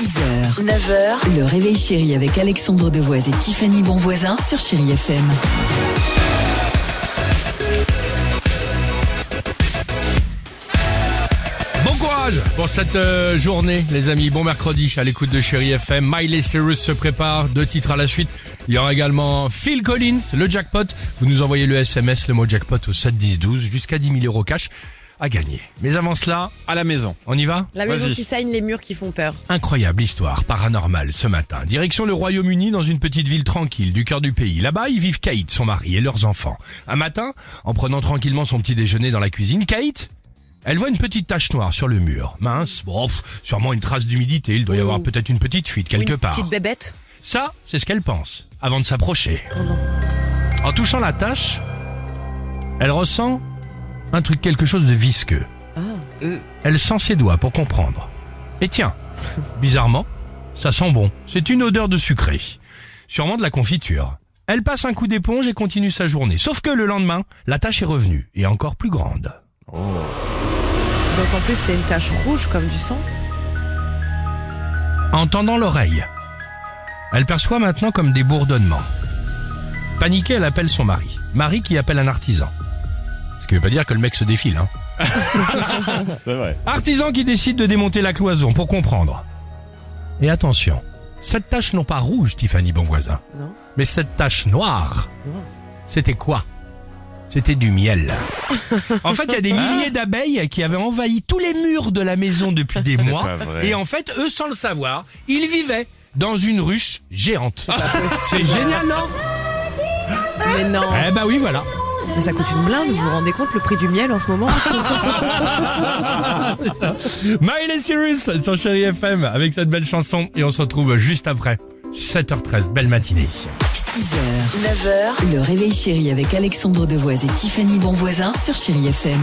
6h, 9h, le réveil chéri avec Alexandre Devoise et Tiffany Bonvoisin sur Chéri FM. Bon courage pour cette euh, journée, les amis. Bon mercredi à l'écoute de Chéri FM. Miley Cyrus se prépare, deux titres à la suite. Il y aura également Phil Collins, le jackpot. Vous nous envoyez le SMS, le mot jackpot au 7 10 12, jusqu'à 10 000 euros cash à gagner. Mais avant cela, à la maison. on y va La maison Vas-y. qui saigne, les murs qui font peur. Incroyable histoire paranormale ce matin. Direction le Royaume-Uni dans une petite ville tranquille du cœur du pays. Là-bas, ils vivent Kate, son mari et leurs enfants. Un matin, en prenant tranquillement son petit déjeuner dans la cuisine, Kate, elle voit une petite tache noire sur le mur. Mince, bon, pff, sûrement une trace d'humidité. Il doit y avoir peut-être une petite fuite quelque une part. petite bébête. Ça, c'est ce qu'elle pense, avant de s'approcher. En touchant la tache, elle ressent un truc, quelque chose de visqueux. Elle sent ses doigts pour comprendre. Et tiens, bizarrement, ça sent bon. C'est une odeur de sucré. Sûrement de la confiture. Elle passe un coup d'éponge et continue sa journée. Sauf que le lendemain, la tache est revenue, et encore plus grande. Donc en plus, c'est une tache rouge comme du sang. En tendant l'oreille, elle perçoit maintenant comme des bourdonnements. Paniquée, elle appelle son mari. Mari qui appelle un artisan. Qui veut pas dire que le mec se défile, hein. C'est vrai. Artisan qui décide de démonter la cloison pour comprendre. Et attention, cette tache non pas rouge, Tiffany Bonvoisin, Non. mais cette tache noire, Non. c'était quoi? C'était du miel. En fait, il y a des milliers d'abeilles qui avaient envahi tous les murs de la maison depuis des mois. pas vrai. Et en fait, eux, sans le savoir, ils vivaient dans une ruche géante. C'est génial, non? Mais non. Eh ben oui, voilà. Mais ça coûte une blinde, vous vous rendez compte le prix du miel en ce moment Miley Cyrus sur Chéri FM avec cette belle chanson. Et on se retrouve juste après. 7h13, belle matinée. 6h, 9h, le réveil chéri avec Alexandre Devoise et Tiffany Bonvoisin sur Chéri FM.